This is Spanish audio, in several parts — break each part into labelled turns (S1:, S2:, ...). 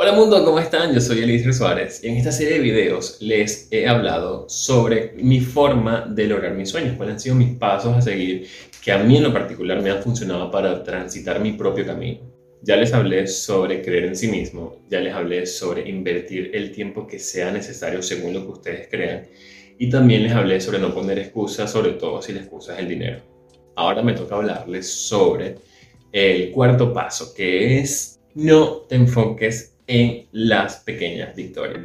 S1: Hola mundo, ¿cómo están? Yo soy Elisir Suárez y en esta serie de videos les he hablado sobre mi forma de lograr mis sueños, cuáles han sido mis pasos a seguir que a mí en lo particular me han funcionado para transitar mi propio camino. Ya les hablé sobre creer en sí mismo, ya les hablé sobre invertir el tiempo que sea necesario según lo que ustedes crean y también les hablé sobre no poner excusas, sobre todo si la excusa es el dinero. Ahora me toca hablarles sobre el cuarto paso, que es no te enfoques en las pequeñas victorias.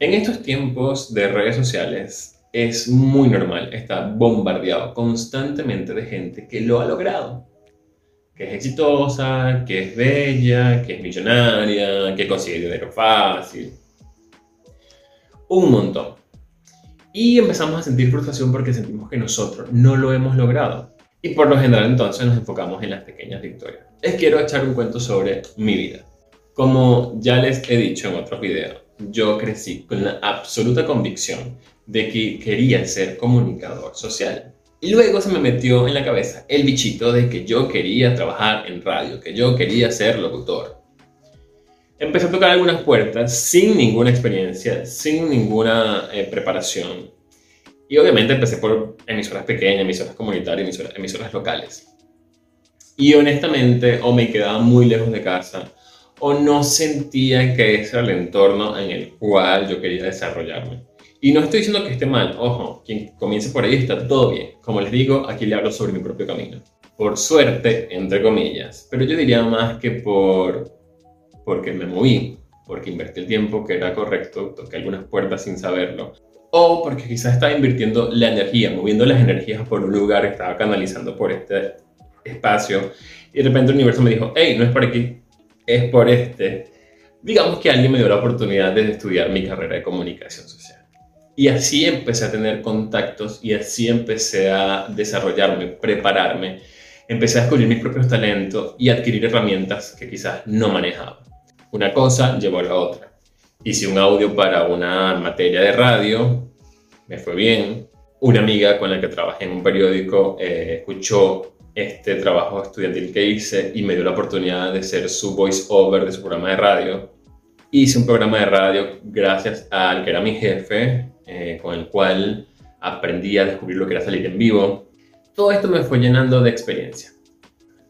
S1: En estos tiempos de redes sociales es muy normal estar bombardeado constantemente de gente que lo ha logrado, que es exitosa, que es bella, que es millonaria, que consigue dinero fácil. Un montón. Y empezamos a sentir frustración porque sentimos que nosotros no lo hemos logrado. Y por lo general entonces nos enfocamos en las pequeñas victorias. Les quiero echar un cuento sobre mi vida. Como ya les he dicho en otros videos, yo crecí con la absoluta convicción de que quería ser comunicador social. Y luego se me metió en la cabeza el bichito de que yo quería trabajar en radio, que yo quería ser locutor. Empecé a tocar algunas puertas sin ninguna experiencia, sin ninguna eh, preparación. Y obviamente empecé por emisoras pequeñas, emisoras comunitarias, emisoras, locales. Y honestamente o me quedaba muy lejos de casa o no sentía que ese era el entorno en el cual yo quería desarrollarme. Y no estoy diciendo que esté mal, ojo, quien comience por ahí está todo bien. Como les digo, aquí le hablo sobre mi propio camino. Por suerte, entre comillas, pero yo diría más que por porque me moví, porque invertí el tiempo que era correcto, toqué algunas puertas sin saberlo, o porque quizás estaba invirtiendo la energía, moviendo las energías por un lugar, estaba canalizando por este espacio y de repente el universo me dijo, hey, no es por aquí, es por este. Digamos que alguien me dio la oportunidad de estudiar mi carrera de comunicación social. Y así empecé a tener contactos y así empecé a desarrollarme, prepararme, empecé a descubrir mis propios talentos y adquirir herramientas que quizás no manejaba. Una cosa llevó a la otra hice un audio para una materia de radio, me fue bien. Una amiga con la que trabajé en un periódico eh, escuchó este trabajo estudiantil que hice y me dio la oportunidad de ser su voice over de su programa de radio. Hice un programa de radio gracias al que era mi jefe, eh, con el cual aprendí a descubrir lo que era salir en vivo. Todo esto me fue llenando de experiencia.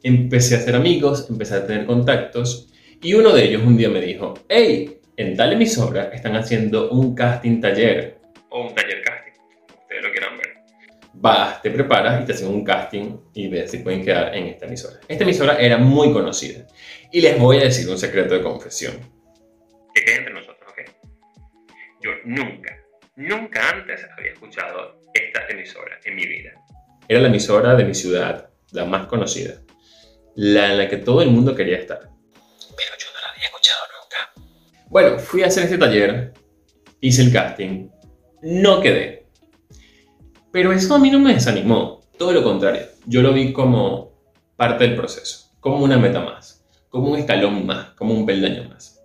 S1: Empecé a hacer amigos, empecé a tener contactos y uno de ellos un día me dijo, hey, en tal emisora están haciendo un casting taller Vas, te preparas y te hacen un casting y ves si pueden quedar en esta emisora. Esta emisora era muy conocida y les voy a decir un secreto de confesión. Que quede entre nosotros, ¿ok? Yo nunca, nunca antes había escuchado esta emisora en mi vida. Era la emisora de mi ciudad, la más conocida, la en la que todo el mundo quería estar bueno, fui a hacer este taller, hice el casting, no quedé. Pero eso a mí no me desanimó, todo lo contrario, yo lo vi como parte del proceso, como una meta más, como un escalón más, como un peldaño más.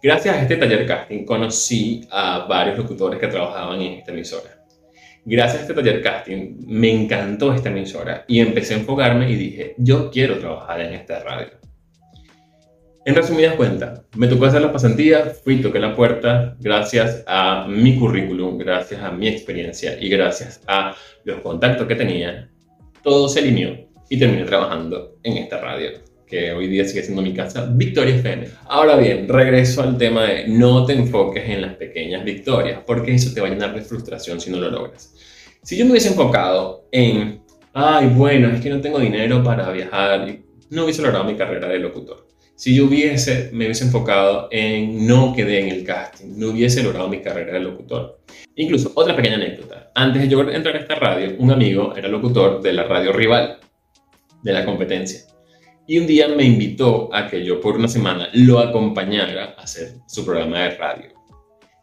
S1: Gracias a este taller casting conocí a varios locutores que trabajaban en esta emisora. Gracias a este taller casting me encantó esta emisora y empecé a enfocarme y dije, yo quiero trabajar en esta radio. En resumidas cuentas, me tocó hacer la pasantía, fui, toqué la puerta, gracias a mi currículum, gracias a mi experiencia y gracias a los contactos que tenía, todo se alineó y terminé trabajando en esta radio, que hoy día sigue siendo mi casa, Victoria FM. Ahora bien, regreso al tema de no te enfoques en las pequeñas victorias, porque eso te va a llenar de frustración si no lo logras. Si yo me hubiese enfocado en, ay, bueno, es que no tengo dinero para viajar, no hubiese logrado mi carrera de locutor si yo hubiese, me hubiese enfocado en no quedé en el casting, no hubiese logrado mi carrera de locutor. Incluso, otra pequeña anécdota. Antes de yo entrar a esta radio, un amigo era locutor de la radio rival, de la competencia. Y un día me invitó a que yo por una semana lo acompañara a hacer su programa de radio.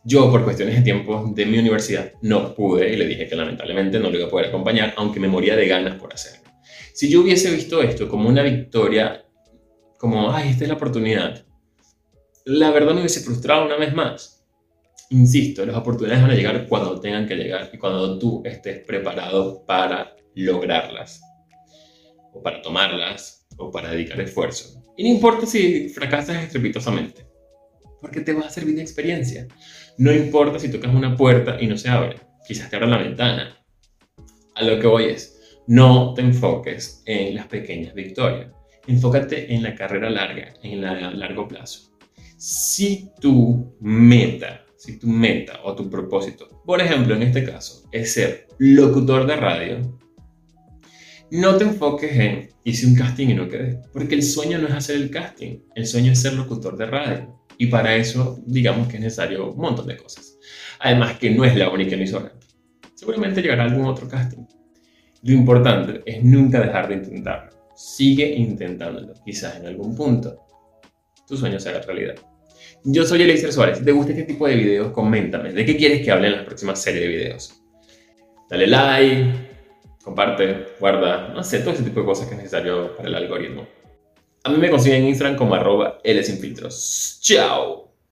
S1: Yo, por cuestiones de tiempo de mi universidad, no pude y le dije que lamentablemente no lo iba a poder acompañar, aunque me moría de ganas por hacerlo. Si yo hubiese visto esto como una victoria como, ay, esta es la oportunidad. La verdad me hubiese frustrado una vez más. Insisto, las oportunidades van a llegar cuando tengan que llegar y cuando tú estés preparado para lograrlas o para tomarlas. o para dedicar esfuerzo. Y no importa si fracasas estrepitosamente, porque te va a servir de experiencia. No importa si tocas una puerta y no se abre, quizás te abra la ventana. A lo que voy es, no te enfoques en las pequeñas victorias, enfócate en la carrera larga, en el largo plazo. Si tu meta, si tu meta o tu propósito, por ejemplo en este caso, es ser locutor de radio, no te enfoques en hice un casting y no quedé, porque el sueño no es hacer el casting, el sueño es ser locutor de radio. Y para eso, digamos que es necesario un montón de cosas. Además que no es la única emisora. Seguramente llegará algún otro casting. Lo importante es nunca dejar de intentarlo. Sigue intentándolo. Quizás en algún punto tu sueño se haga realidad. Yo soy Elixir Suárez. Si te gusta este tipo de videos, coméntame. ¿De qué quieres que hable en la próxima serie de videos? Dale like, comparte, guarda, no sé, todo ese tipo de cosas que es necesario para el algoritmo. A mí me consiguen en Instagram como arroba L. ¡Chao!